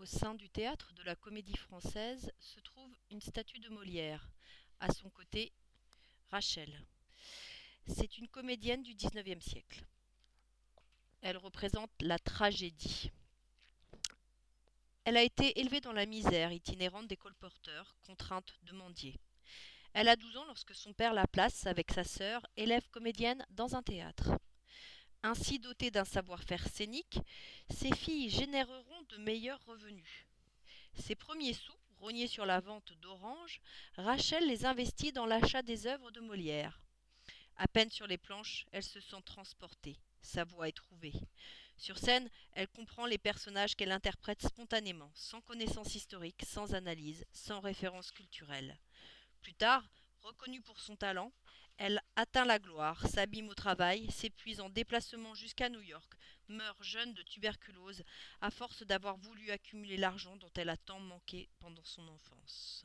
au sein du théâtre de la Comédie Française se trouve une statue de Molière. À son côté, Rachel. C'est une comédienne du XIXe siècle. Elle représente la tragédie. Elle a été élevée dans la misère itinérante des colporteurs, contrainte de mendier. Elle a 12 ans lorsque son père la place, avec sa sœur, élève comédienne dans un théâtre. Ainsi dotées d'un savoir-faire scénique, ces filles généreront de meilleurs revenus. Ses premiers sous, rognés sur la vente d'oranges, Rachel les investit dans l'achat des œuvres de Molière. À peine sur les planches, elle se sent transportée. Sa voix est trouvée. Sur scène, elle comprend les personnages qu'elle interprète spontanément, sans connaissance historique, sans analyse, sans référence culturelle. Plus tard, reconnue pour son talent, elle atteint la gloire, s'abîme au travail, s'épuise en déplacement jusqu'à New York, meurt jeune de tuberculose, à force d'avoir voulu accumuler l'argent dont elle a tant manqué pendant son enfance.